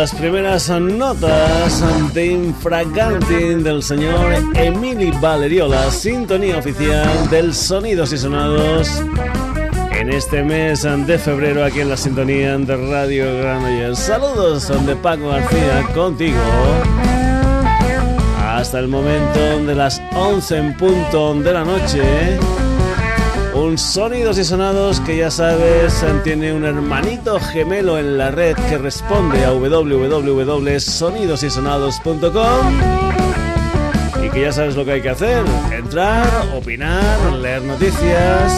las primeras notas de Infraganting del señor Emily Valeriola, sintonía oficial del Sonidos y Sonados en este mes de febrero aquí en la sintonía de Radio Granollers. Saludos de Paco García contigo hasta el momento de las 11 en punto de la noche un sonidos y sonados que ya sabes tiene un hermanito gemelo en la red que responde a www.sonidosysonados.com y que ya sabes lo que hay que hacer, entrar, opinar, leer noticias,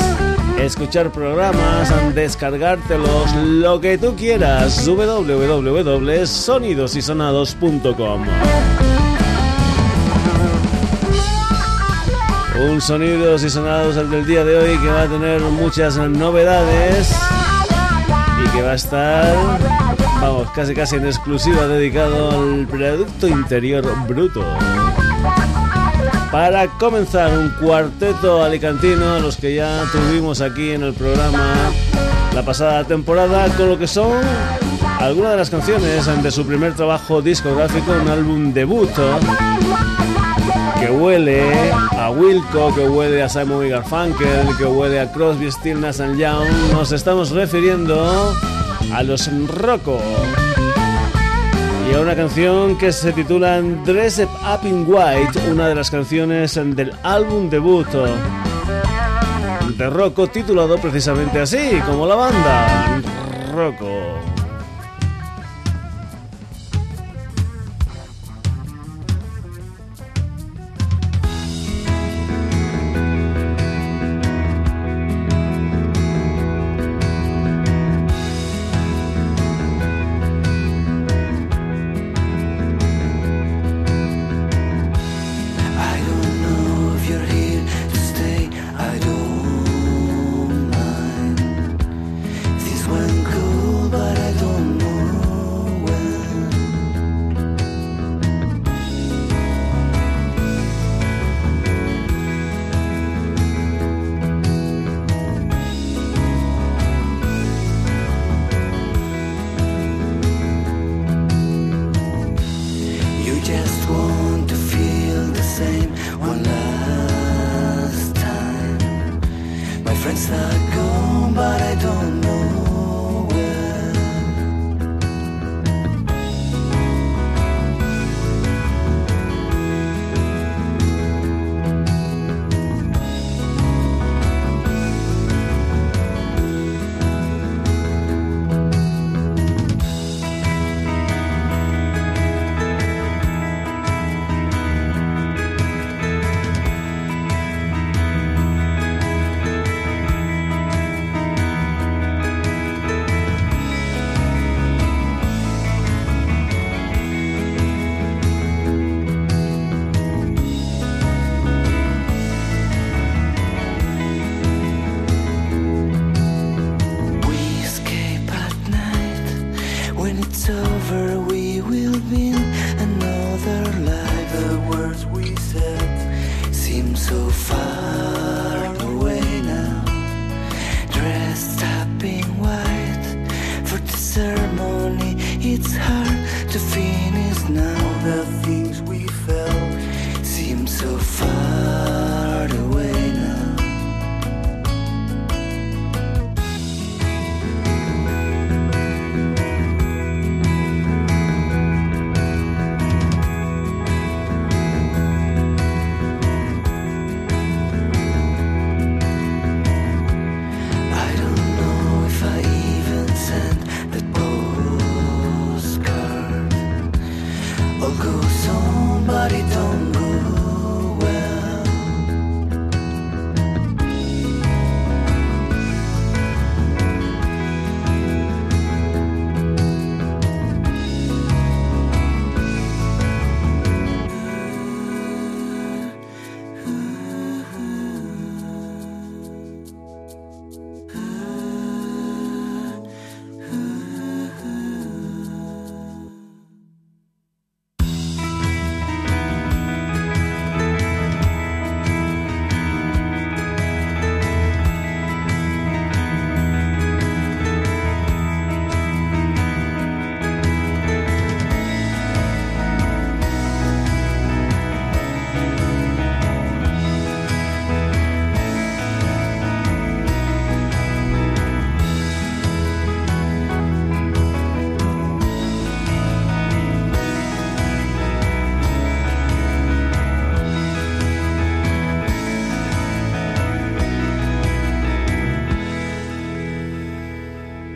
escuchar programas, descargártelos, lo que tú quieras, www.sonidosysonados.com. Un sonidos y sonados el del día de hoy que va a tener muchas novedades y que va a estar, vamos, casi casi en exclusiva dedicado al Producto Interior Bruto. Para comenzar, un cuarteto alicantino, los que ya tuvimos aquí en el programa la pasada temporada, con lo que son algunas de las canciones de su primer trabajo discográfico, un álbum debut huele a Wilco, que huele a Simon y Garfunkel, que huele a Crosby, Still, Nash Young, nos estamos refiriendo a los Rocco. Y a una canción que se titula Dress Up in White, una de las canciones del álbum debut de Rocco, titulado precisamente así, como la banda, Rocco.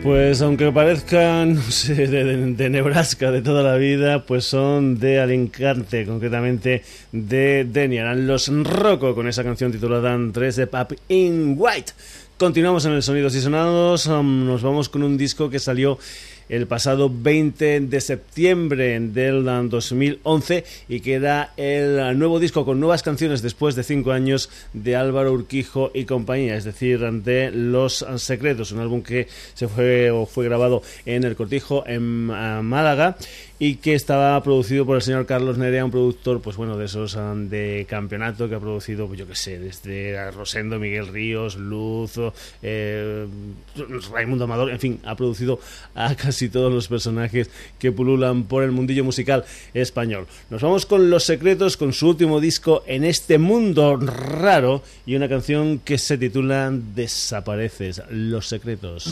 Pues aunque parezcan, no sé, de, Nebraska de toda la vida, pues son de Alicante, concretamente de Denian, los Rocco, con esa canción titulada 3 de Pap in White. Continuamos en el Sonidos y Sonados, nos vamos con un disco que salió el pasado 20 de septiembre del 2011 y que era el nuevo disco con nuevas canciones después de cinco años de Álvaro Urquijo y compañía, es decir, de Los Secretos, un álbum que se fue o fue grabado en el Cortijo en ah, Málaga y que estaba producido por el señor Carlos Nerea, un productor, pues bueno, de esos um, de campeonato que ha producido, pues yo qué sé, desde Rosendo, Miguel Ríos, Luz, eh, Raimundo Amador, en fin, ha producido a casi todos los personajes que pululan por el mundillo musical español. Nos vamos con Los Secretos, con su último disco en este mundo raro y una canción que se titula Desapareces, Los Secretos.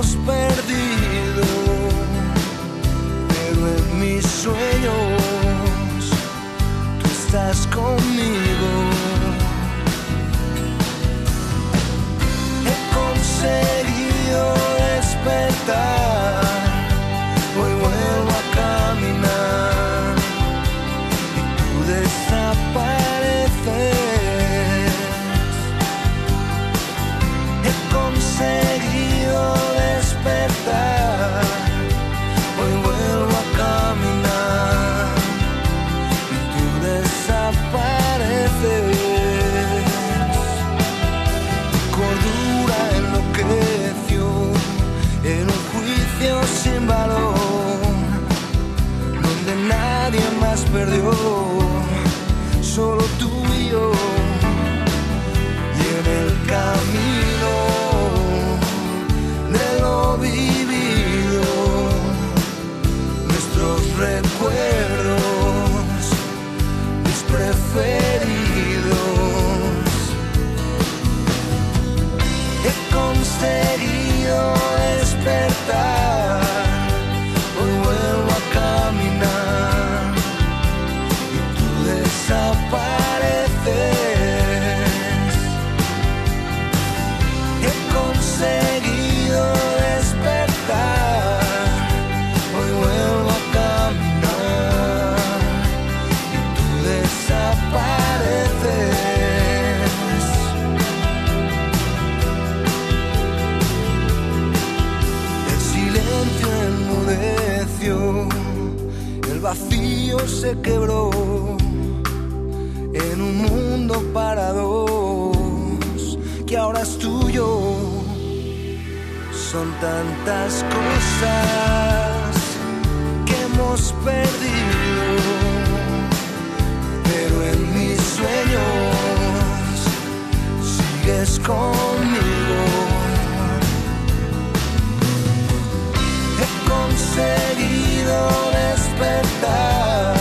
hemos perdido, pero en mis sueños tú estás conmigo. He conseguido despertar. se quebró en un mundo para dos que ahora es tuyo. Son tantas cosas que hemos perdido, pero en mis sueños sigues conmigo. He conseguido despertar.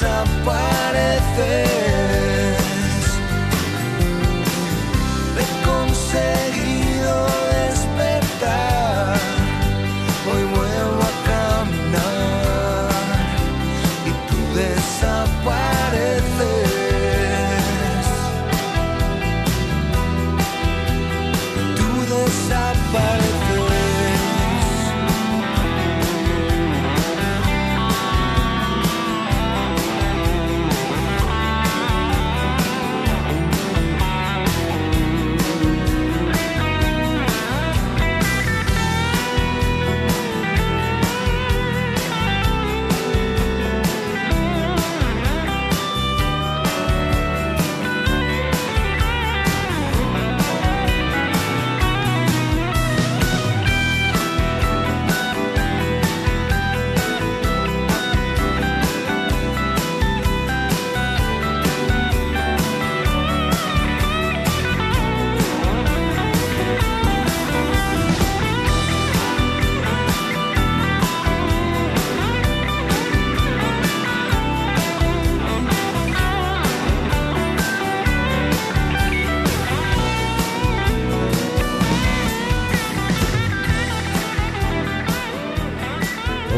Why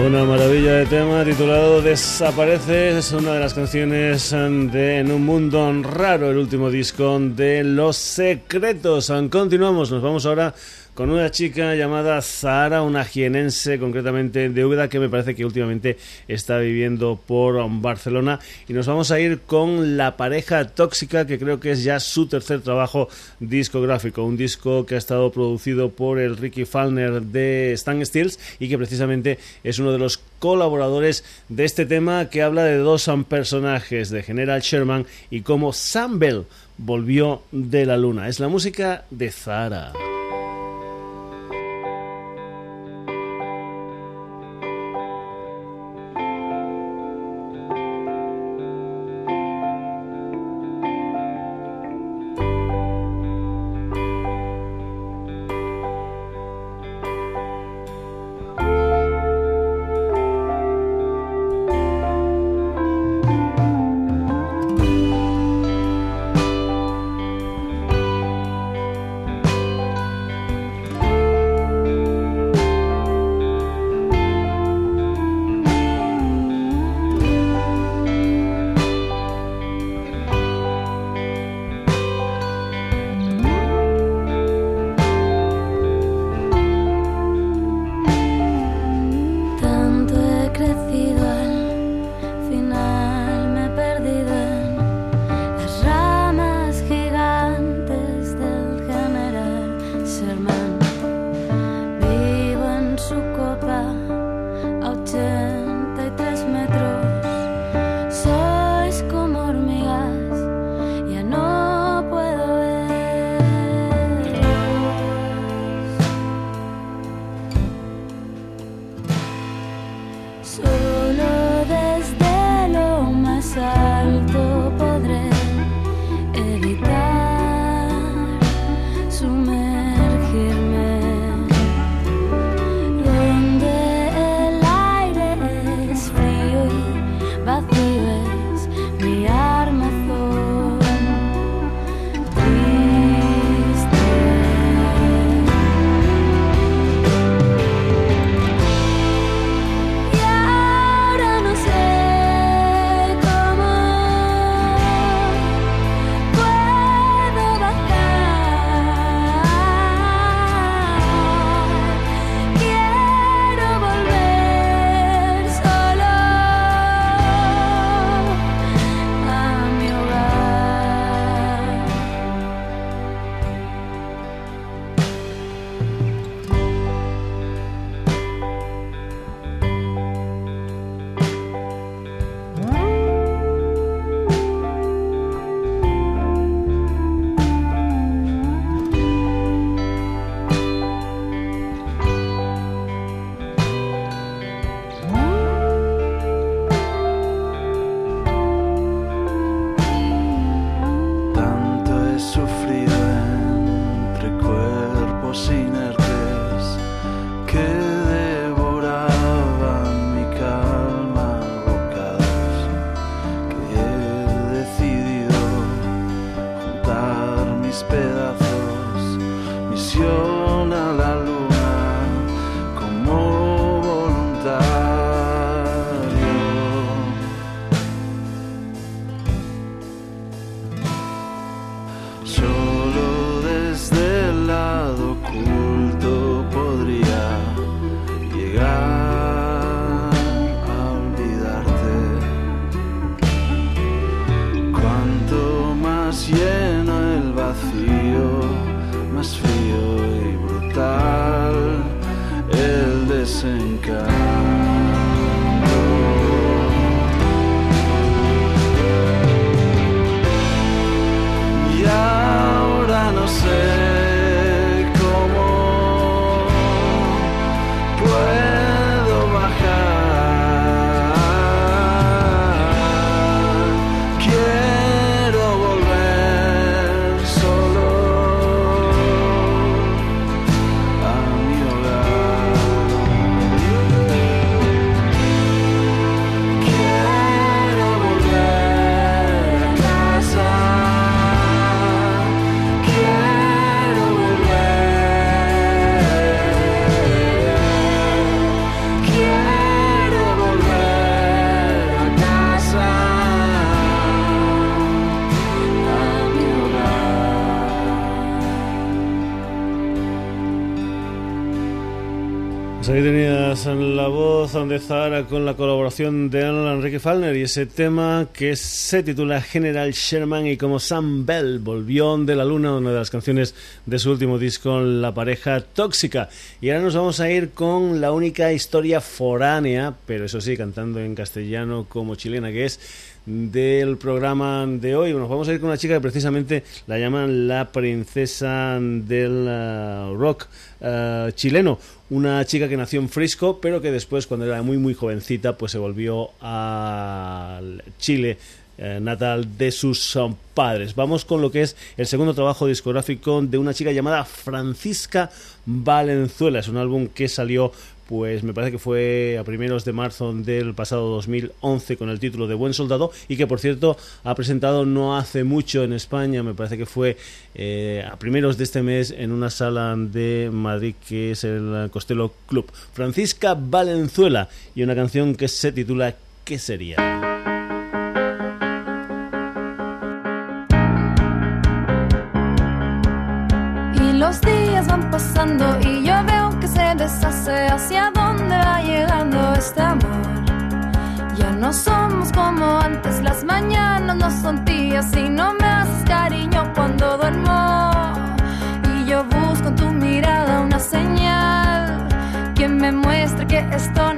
Una maravilla de tema titulado Desaparece. Es una de las canciones de En un mundo raro, el último disco de Los Secretos. Continuamos, nos vamos ahora con una chica llamada Zahara, una jienense concretamente de Úbeda que me parece que últimamente está viviendo por Barcelona y nos vamos a ir con La pareja tóxica que creo que es ya su tercer trabajo discográfico, un disco que ha estado producido por el Ricky Falner de Stan Stills y que precisamente es uno de los colaboradores de este tema que habla de dos personajes de General Sherman y cómo Sam Bell volvió de la luna. Es la música de Zahara. go. De Zahara con la colaboración de Enrique Falner y ese tema que se titula General Sherman y como Sam Bell volvió de la luna, una de las canciones de su último disco, La pareja tóxica. Y ahora nos vamos a ir con la única historia foránea, pero eso sí, cantando en castellano como chilena, que es del programa de hoy. Nos vamos a ir con una chica que precisamente la llaman la princesa del uh, rock uh, chileno. Una chica que nació en Frisco, pero que después, cuando era muy muy jovencita, pues se volvió a Chile uh, natal de sus um, padres. Vamos con lo que es el segundo trabajo discográfico de una chica llamada Francisca Valenzuela. Es un álbum que salió pues me parece que fue a primeros de marzo del pasado 2011 con el título de Buen Soldado y que por cierto ha presentado no hace mucho en España, me parece que fue eh, a primeros de este mes en una sala de Madrid que es el Costello Club. Francisca Valenzuela y una canción que se titula ¿Qué sería? Hacia dónde va llegando este amor. Ya no somos como antes, las mañanas no son tías y no me haces cariño cuando duermo. Y yo busco en tu mirada una señal que me muestre que esto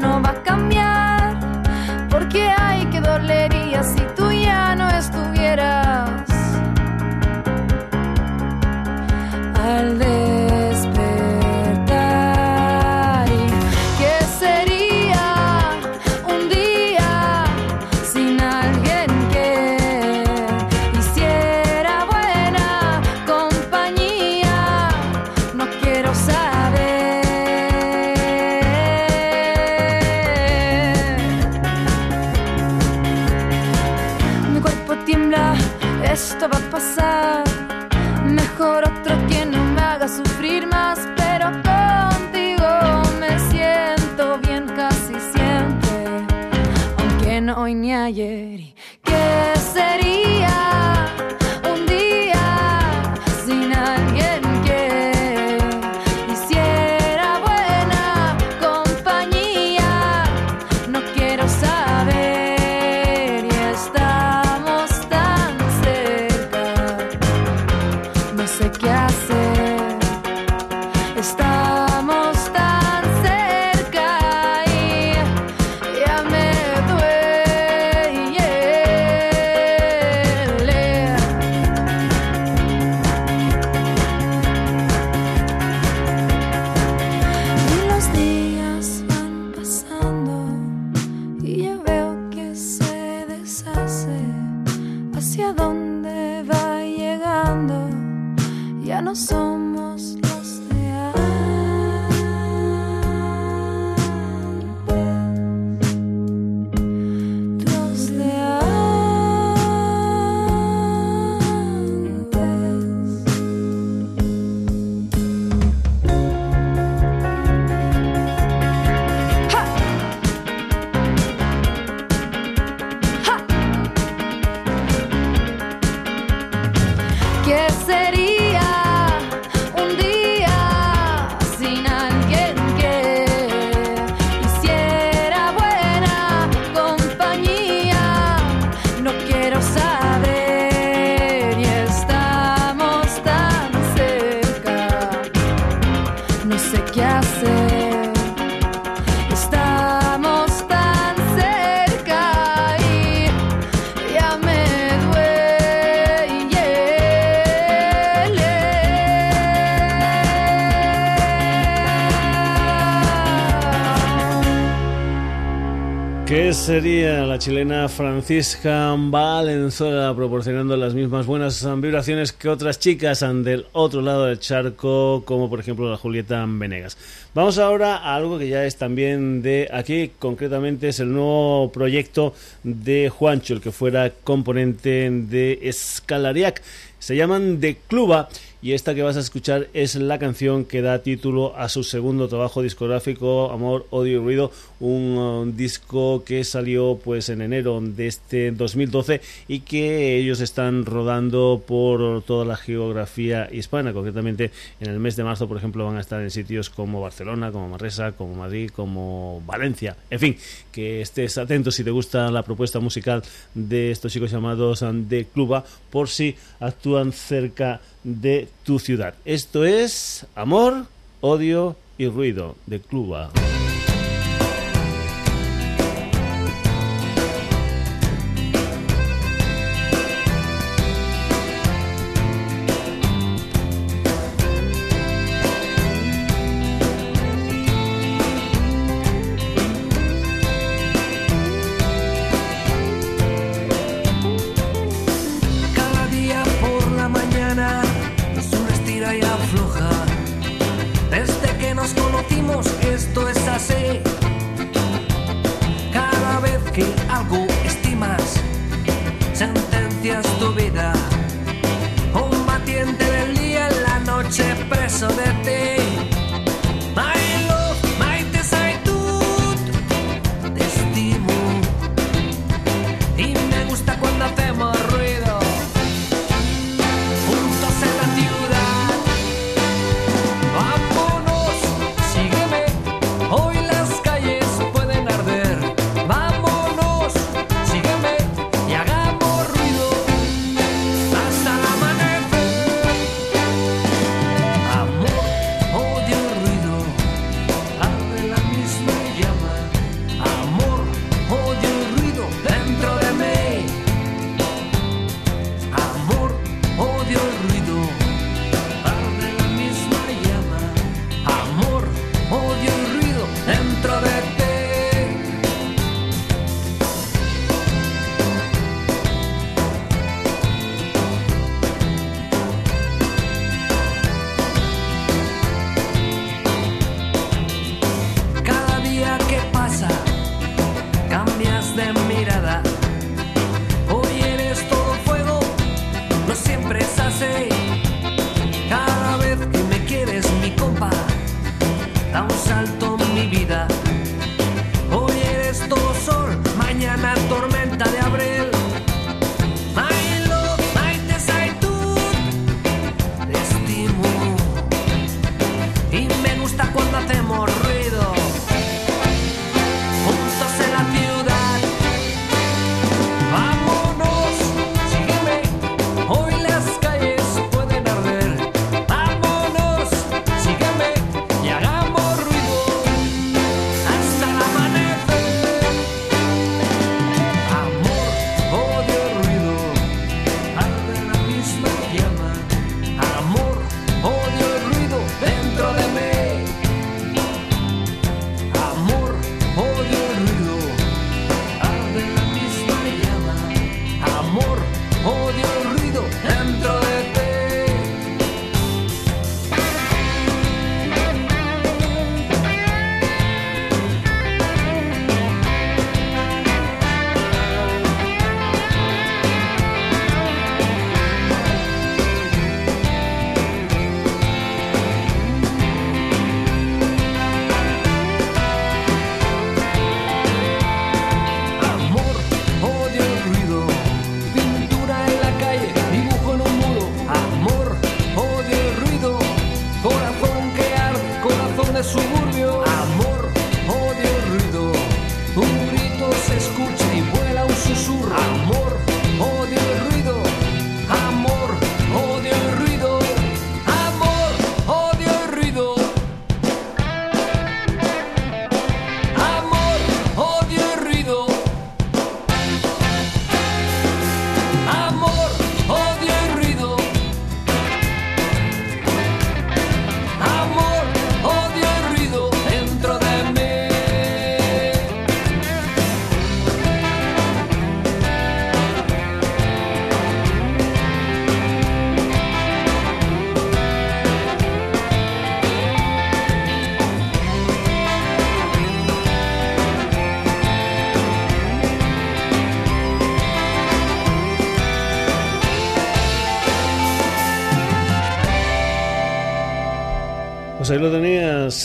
chilena Francisca Valenzuela proporcionando las mismas buenas vibraciones que otras chicas del otro lado del charco, como por ejemplo la Julieta Venegas. Vamos ahora a algo que ya es también de aquí, concretamente es el nuevo proyecto de Juancho, el que fuera componente de Escalariac. Se llaman De Cluba y esta que vas a escuchar es la canción que da título a su segundo trabajo discográfico, Amor, Odio y Ruido, un um, disco que salió pues en enero de este 2012 y que ellos están rodando por toda la geografía hispana, concretamente en el mes de marzo, por ejemplo, van a estar en sitios como Barcelona, como Marresa, como Madrid, como Valencia, en fin, que estés atento si te gusta la propuesta musical de estos chicos llamados de Cluba, por si actúan cerca de tu ciudad. Esto es Amor, Odio y Ruido de Cluba.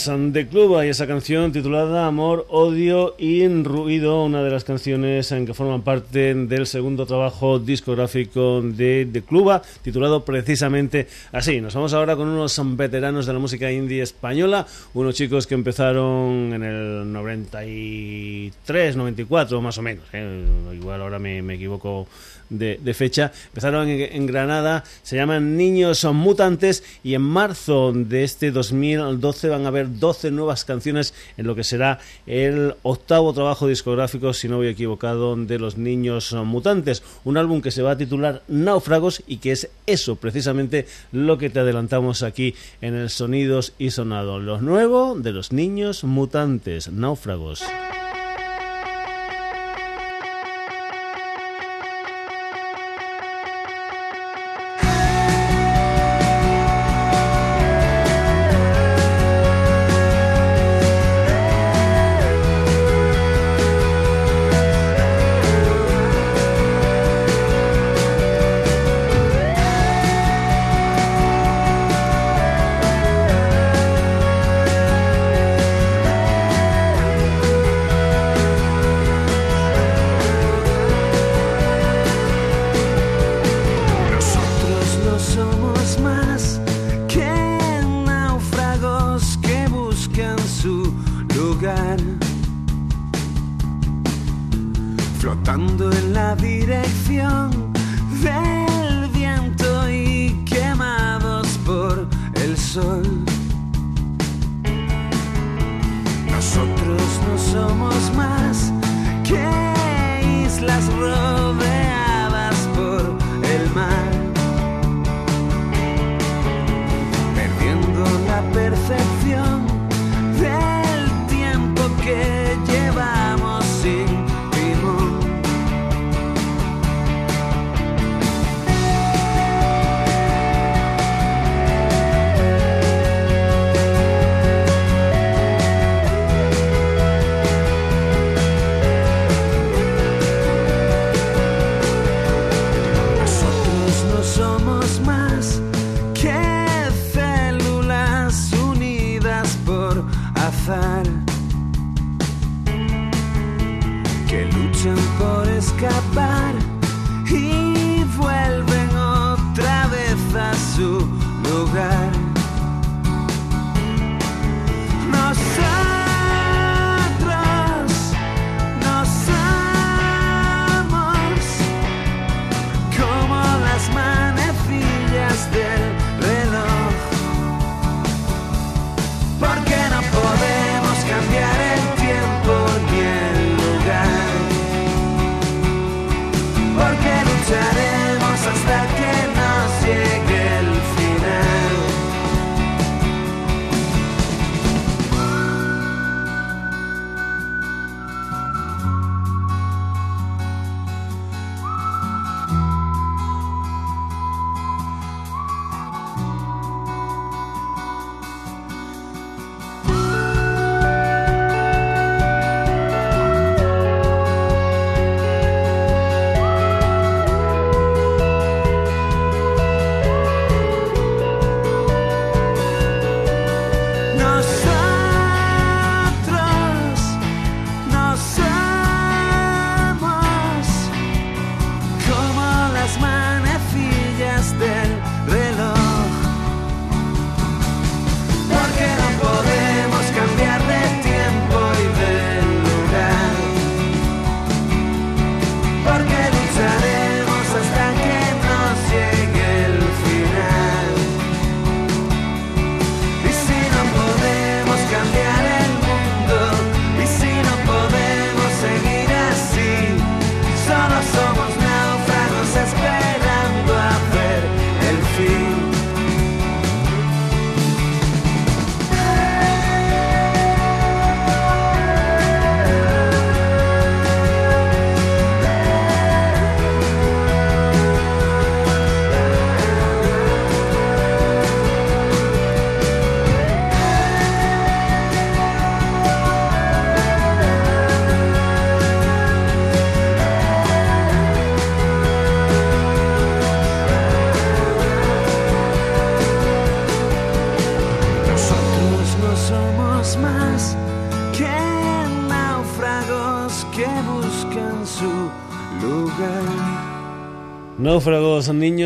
De Cluba y esa canción titulada Amor, Odio y Ruido, una de las canciones en que forman parte del segundo trabajo discográfico de The Cluba, titulado precisamente así. Nos vamos ahora con unos veteranos de la música indie española, unos chicos que empezaron en el 93, 94 más o menos, ¿eh? igual ahora me, me equivoco de, fecha. Empezaron en, Granada, se llaman Niños Mutantes y en marzo de este 2012 van a haber 12 nuevas canciones en lo que será el octavo trabajo discográfico, si no voy equivocado, de los Niños Mutantes. Un álbum que se va a titular Náufragos y que es eso precisamente lo que te adelantamos aquí en el Sonidos y Sonado. Los nuevos de los Niños Mutantes, Náufragos.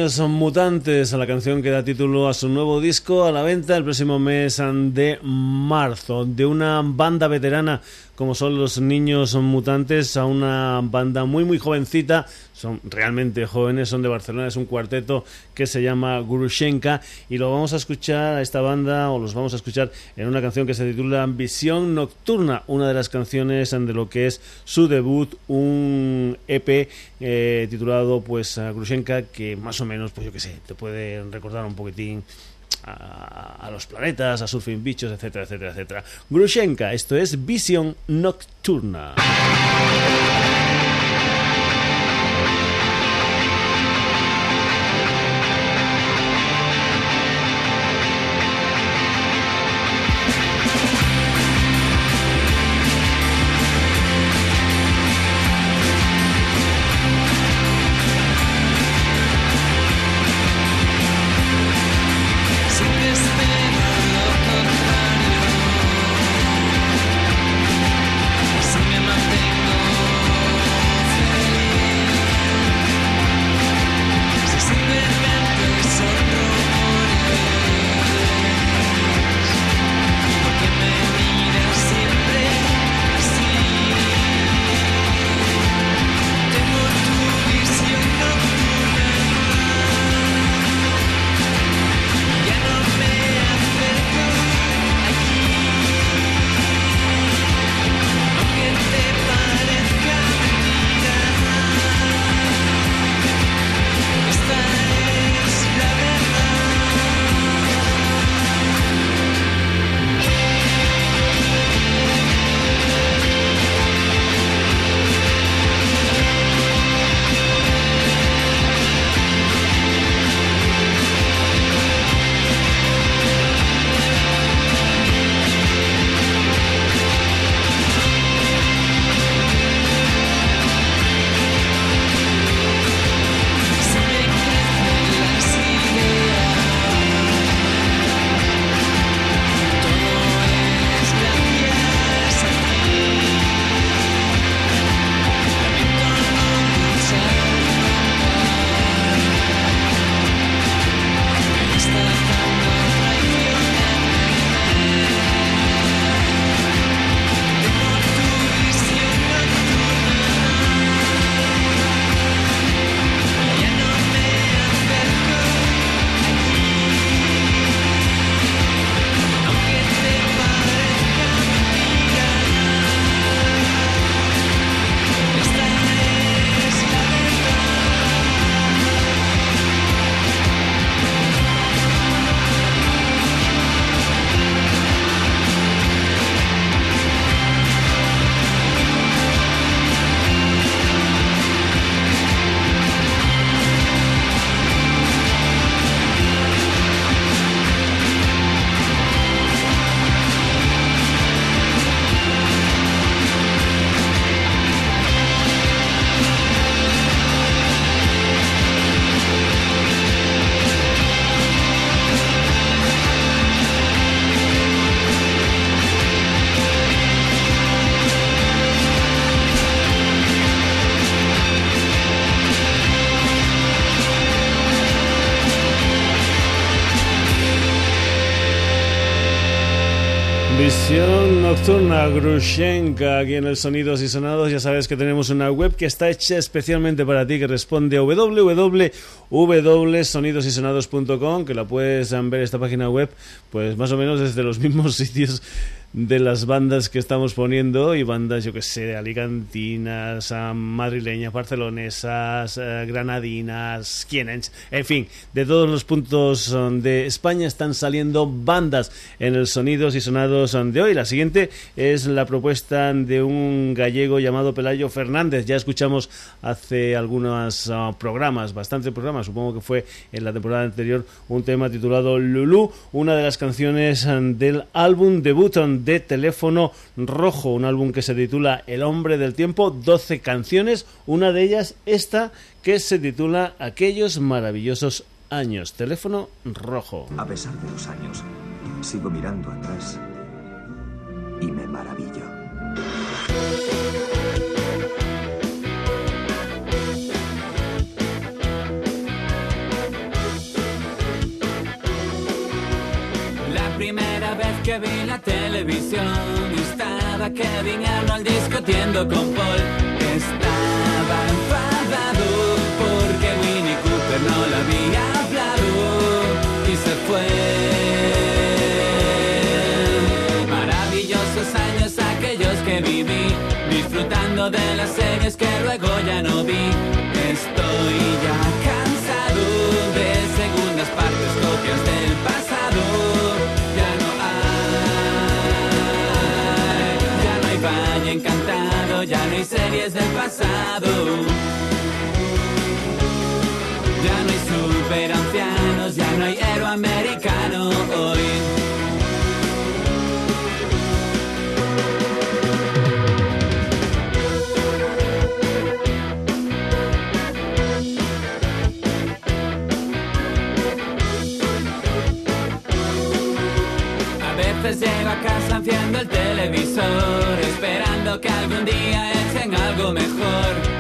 Son mutantes, a la canción que da título a su nuevo disco a la venta el próximo mes de marzo, de una banda veterana como son los niños mutantes a una banda muy muy jovencita, son realmente jóvenes, son de Barcelona, es un cuarteto que se llama Gurushenka y lo vamos a escuchar a esta banda o los vamos a escuchar en una canción que se titula Visión Nocturna, una de las canciones de lo que es su debut, un EP eh, titulado pues Gurushenka que más o menos pues yo que sé, te puede recordar un poquitín a, los planetas, a surfing bichos, etcétera, etcétera, etcétera. Grushenka, esto es Visión Nocturna. Nocturna Grushenka aquí en el Sonidos y Sonados. Ya sabes que tenemos una web que está hecha especialmente para ti que responde a www.sonidosysonados.com que la puedes ver esta página web pues más o menos desde los mismos sitios de las bandas que estamos poniendo y bandas, yo que sé, alicantinas, madrileñas, barcelonesas, eh, granadinas, quienens, en fin, de todos los puntos um, de España están saliendo bandas en el Sonidos y Sonados de hoy. La siguiente es la propuesta de un gallego llamado Pelayo Fernández. Ya escuchamos hace algunos uh, programas, bastantes programas, supongo que fue en la temporada anterior, un tema titulado Lulu, una de las canciones um, del álbum debut de Teléfono Rojo, un álbum que se titula El hombre del tiempo, 12 canciones, una de ellas esta que se titula Aquellos maravillosos años, Teléfono Rojo. A pesar de los años, sigo mirando atrás maravillo. Que vi la televisión estaba Kevin Arnold discutiendo con Paul. Estaba enfadado porque Winnie Cooper no lo había hablado y se fue. Maravillosos años aquellos que viví, disfrutando de las series que luego ya no vi. Estoy ya cansado de segundas partes, copias del pasado. Valle Encantado, ya no hay series del pasado. Ya no hay super ancianos, ya no hay héroe americano hoy. A veces llego a casa enciendo el televisor, esperando que algún día echen algo mejor.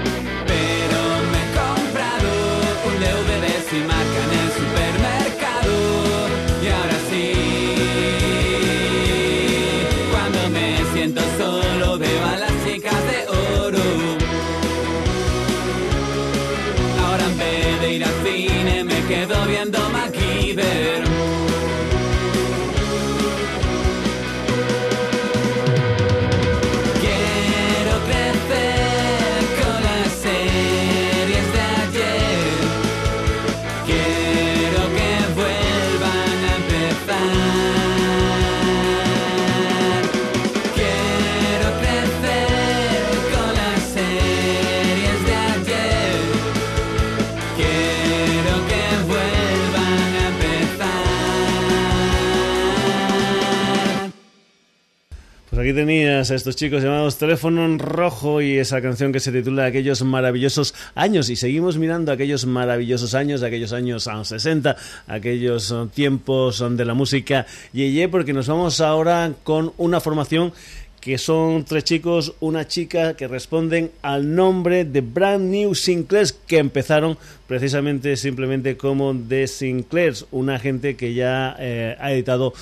Aquí tenías a estos chicos llamados Teléfono Rojo y esa canción que se titula Aquellos maravillosos años. Y seguimos mirando aquellos maravillosos años, aquellos años ah, 60, aquellos ah, tiempos ah, de la música Yeye, porque nos vamos ahora con una formación que son tres chicos, una chica que responden al nombre de Brand New Sinclairs, que empezaron precisamente simplemente como The Sinclairs, una gente que ya eh, ha editado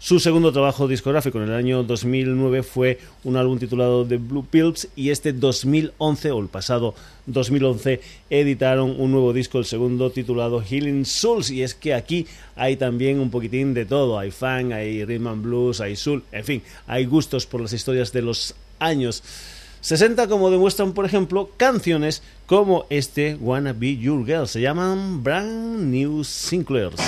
su segundo trabajo discográfico en el año 2009 fue un álbum titulado The Blue Pills y este 2011 o el pasado 2011 editaron un nuevo disco, el segundo titulado Healing Souls. Y es que aquí hay también un poquitín de todo, hay funk, hay rhythm and blues, hay soul, en fin, hay gustos por las historias de los años 60 como demuestran por ejemplo canciones como este Wanna Be Your Girl, se llaman Brand New Sinclairs.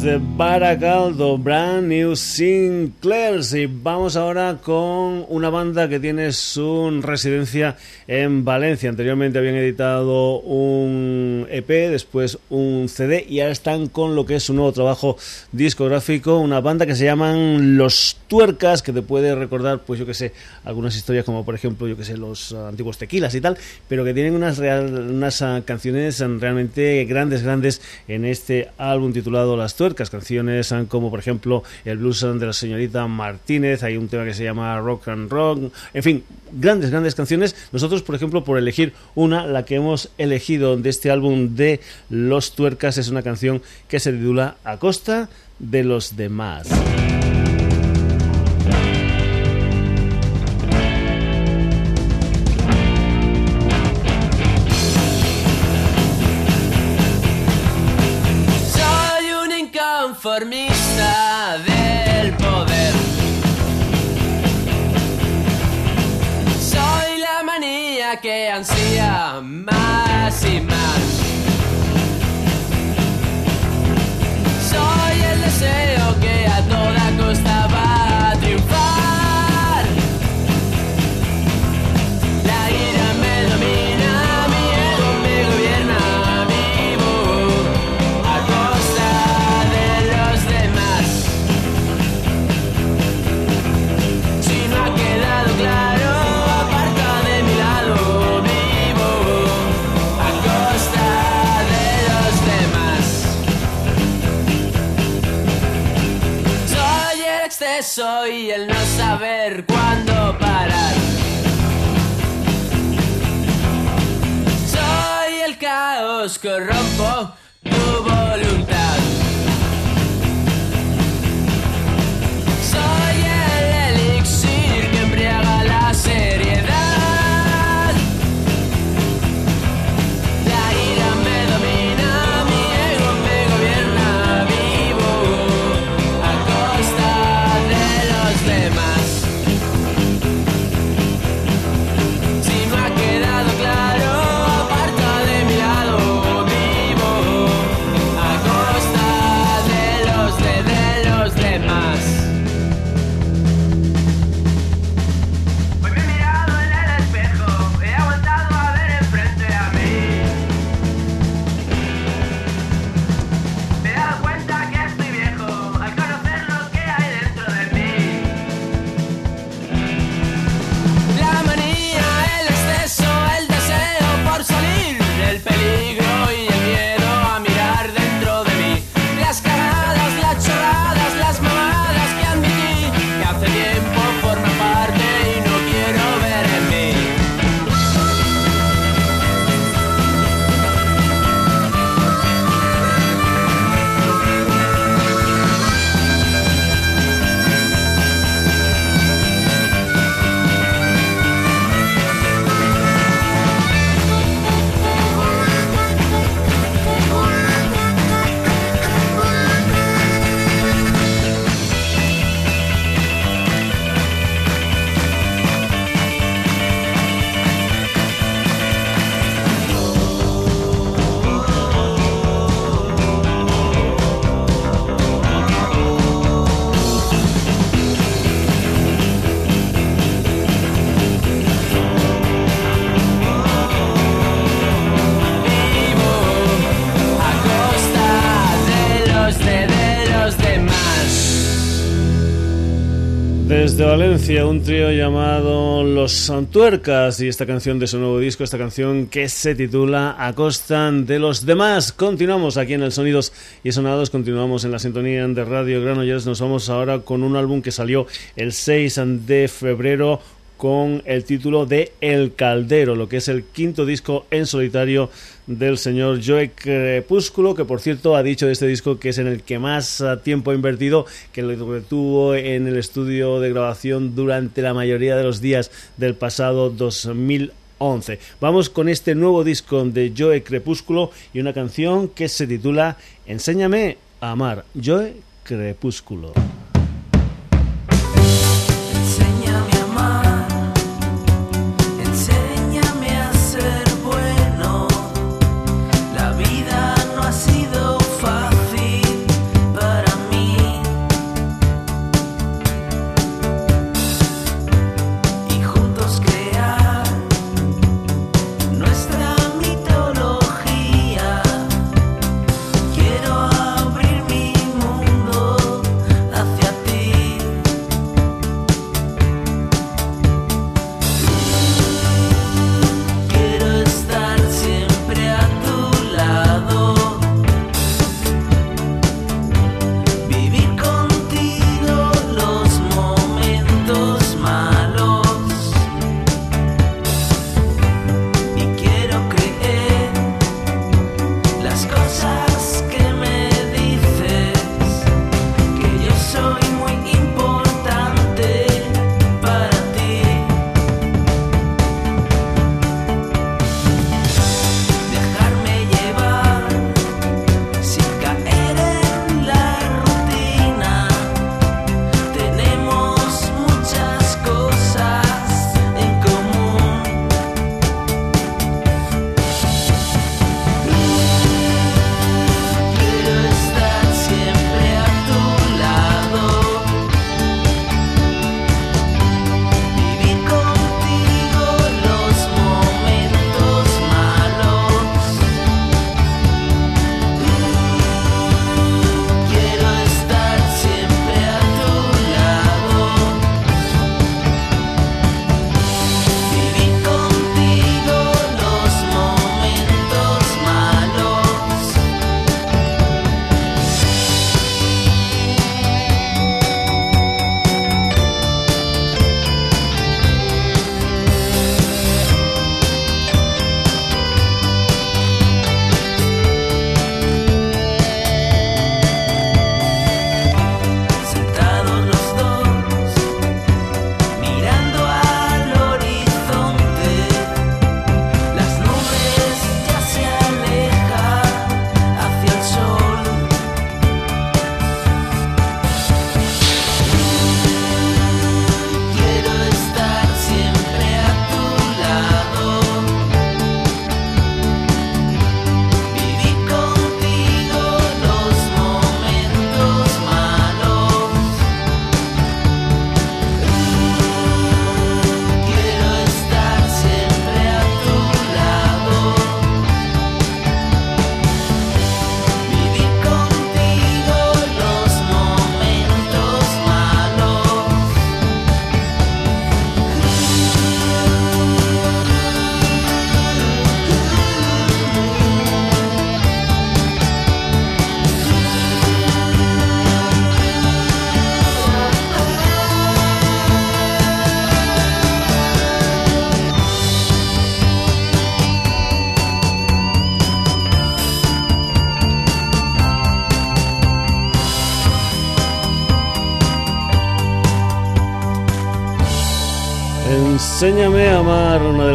Girl desde Baracaldo, Brand New Sinclairs. Y vamos ahora con una banda que tiene su residencia en Valencia. Anteriormente habían editado un EP, después un CD y ahora están con lo que es su nuevo trabajo discográfico. Una banda que se llaman Los Tuercas, que te puede recordar, pues yo que sé, algunas historias como por ejemplo, yo que sé, los antiguos tequilas y tal, pero que tienen unas, real, unas uh, canciones realmente grandes, grandes en este álbum titulado Las Tuercas, canciones como por ejemplo el blues de la señorita Martínez, hay un tema que se llama Rock and Rock, en fin, grandes, grandes canciones. Nosotros, por ejemplo, por elegir una, la que hemos elegido de este álbum de Los Tuercas es una canción que se titula A costa de los demás. Exceso y el no saber cuándo parar. Soy el caos, corrompo tu voluntad. Desde Valencia, un trío llamado Los Santuercas y esta canción de su nuevo disco, esta canción que se titula A costa de los demás. Continuamos aquí en el Sonidos y Sonados, continuamos en la sintonía de Radio Granollers. Nos vamos ahora con un álbum que salió el 6 de febrero con el título de El Caldero, lo que es el quinto disco en solitario del señor Joe Crepúsculo, que por cierto ha dicho de este disco que es en el que más tiempo ha invertido, que lo tuvo en el estudio de grabación durante la mayoría de los días del pasado 2011. Vamos con este nuevo disco de Joe Crepúsculo y una canción que se titula Enséñame a amar, Joe Crepúsculo.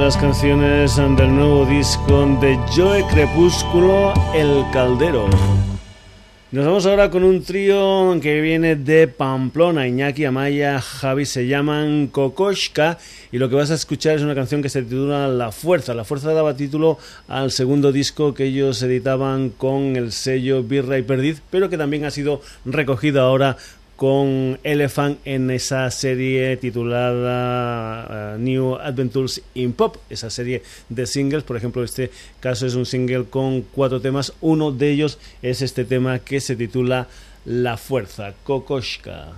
Las canciones del nuevo disco de Joe Crepúsculo, El Caldero. Nos vamos ahora con un trío que viene de Pamplona, Iñaki, Amaya, Javi, se llaman Kokoshka y lo que vas a escuchar es una canción que se titula La Fuerza. La Fuerza daba título al segundo disco que ellos editaban con el sello Birra y Perdiz, pero que también ha sido recogido ahora con Elephant en esa serie titulada uh, New Adventures in Pop, esa serie de singles. Por ejemplo, este caso es un single con cuatro temas. Uno de ellos es este tema que se titula La Fuerza, Kokoshka.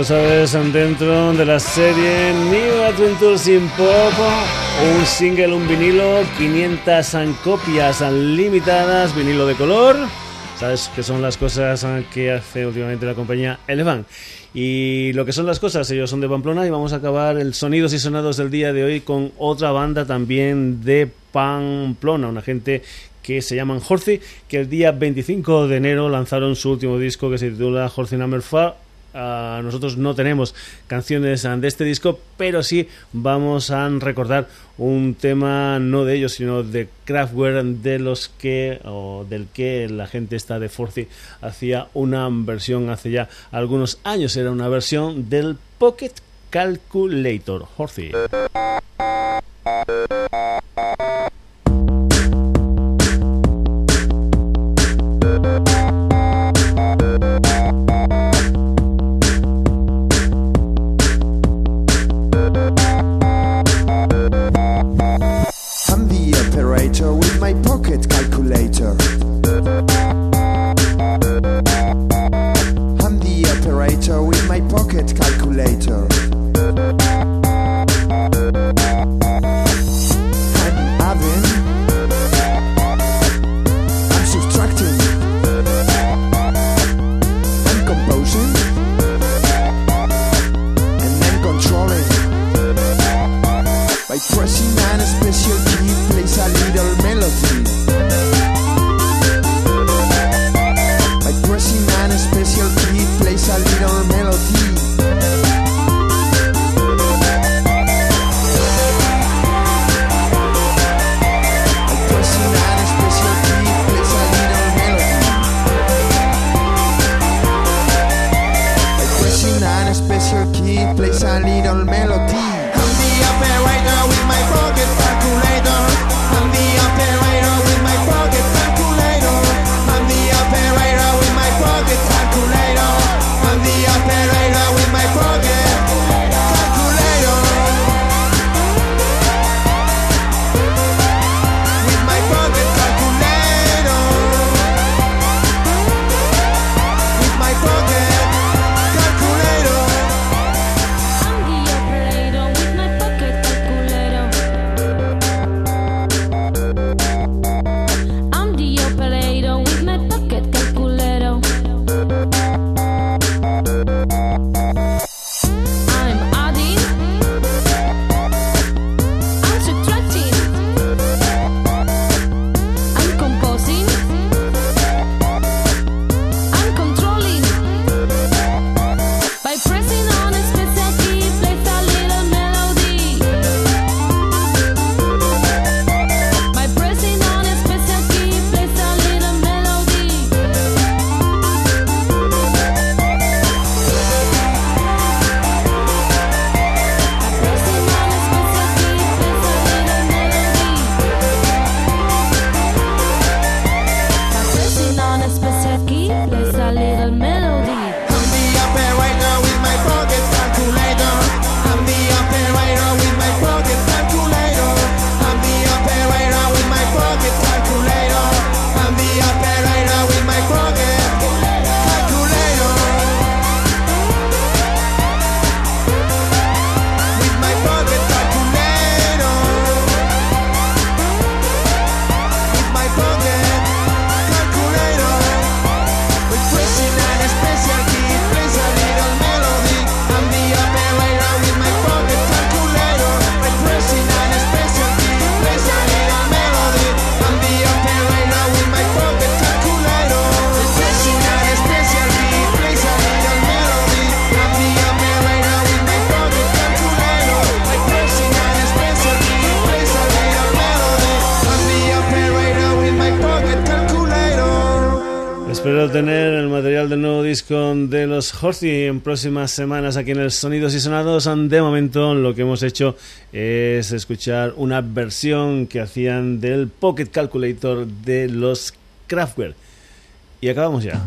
Lo sabes, dentro de la serie New Adventures in Pop, un single, un vinilo, 500 copias limitadas, vinilo de color. Sabes que son las cosas que hace últimamente la compañía Elevan. Y lo que son las cosas, ellos son de Pamplona y vamos a acabar el sonidos y sonados del día de hoy con otra banda también de Pamplona, una gente que se llaman Horthy, que el día 25 de enero lanzaron su último disco que se titula Horthy Number 5 Uh, nosotros no tenemos canciones de este disco, pero sí vamos a recordar un tema no de ellos, sino de Kraftwerk, de los que o del que la gente está de Forcy hacía una versión hace ya algunos años. Era una versión del Pocket Calculator. De los Horthy en próximas semanas aquí en el Sonidos y Sonados. De momento lo que hemos hecho es escuchar una versión que hacían del Pocket Calculator de los Kraftwerk. Y acabamos ya.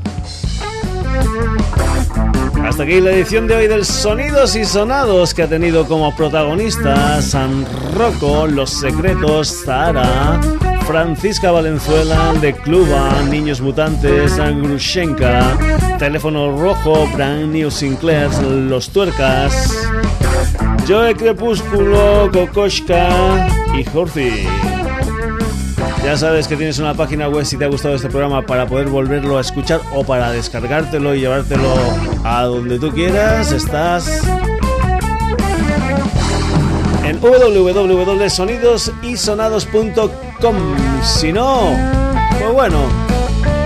Hasta aquí la edición de hoy del Sonidos y Sonados que ha tenido como protagonistas San Rocco, Los Secretos, Zara, Francisca Valenzuela, de Cluba, Niños Mutantes, Grushenka, Teléfono Rojo, Brand New Sinclair, Los Tuercas, Joe Crepúsculo, Kokoshka y Jorci. Ya sabes que tienes una página web si te ha gustado este programa para poder volverlo a escuchar o para descargártelo y llevártelo a donde tú quieras. Estás en www.sonidosysonados.com. Si no, pues bueno,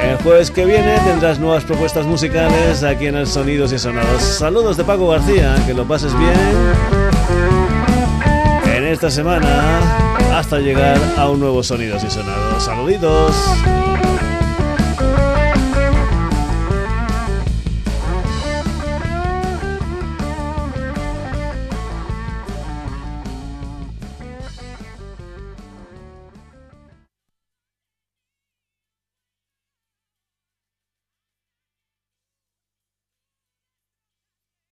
el jueves que viene tendrás nuevas propuestas musicales aquí en el Sonidos y Sonados. Saludos de Paco García, que lo pases bien en esta semana hasta llegar a un nuevo Sonidos y Sonados. Saluditos.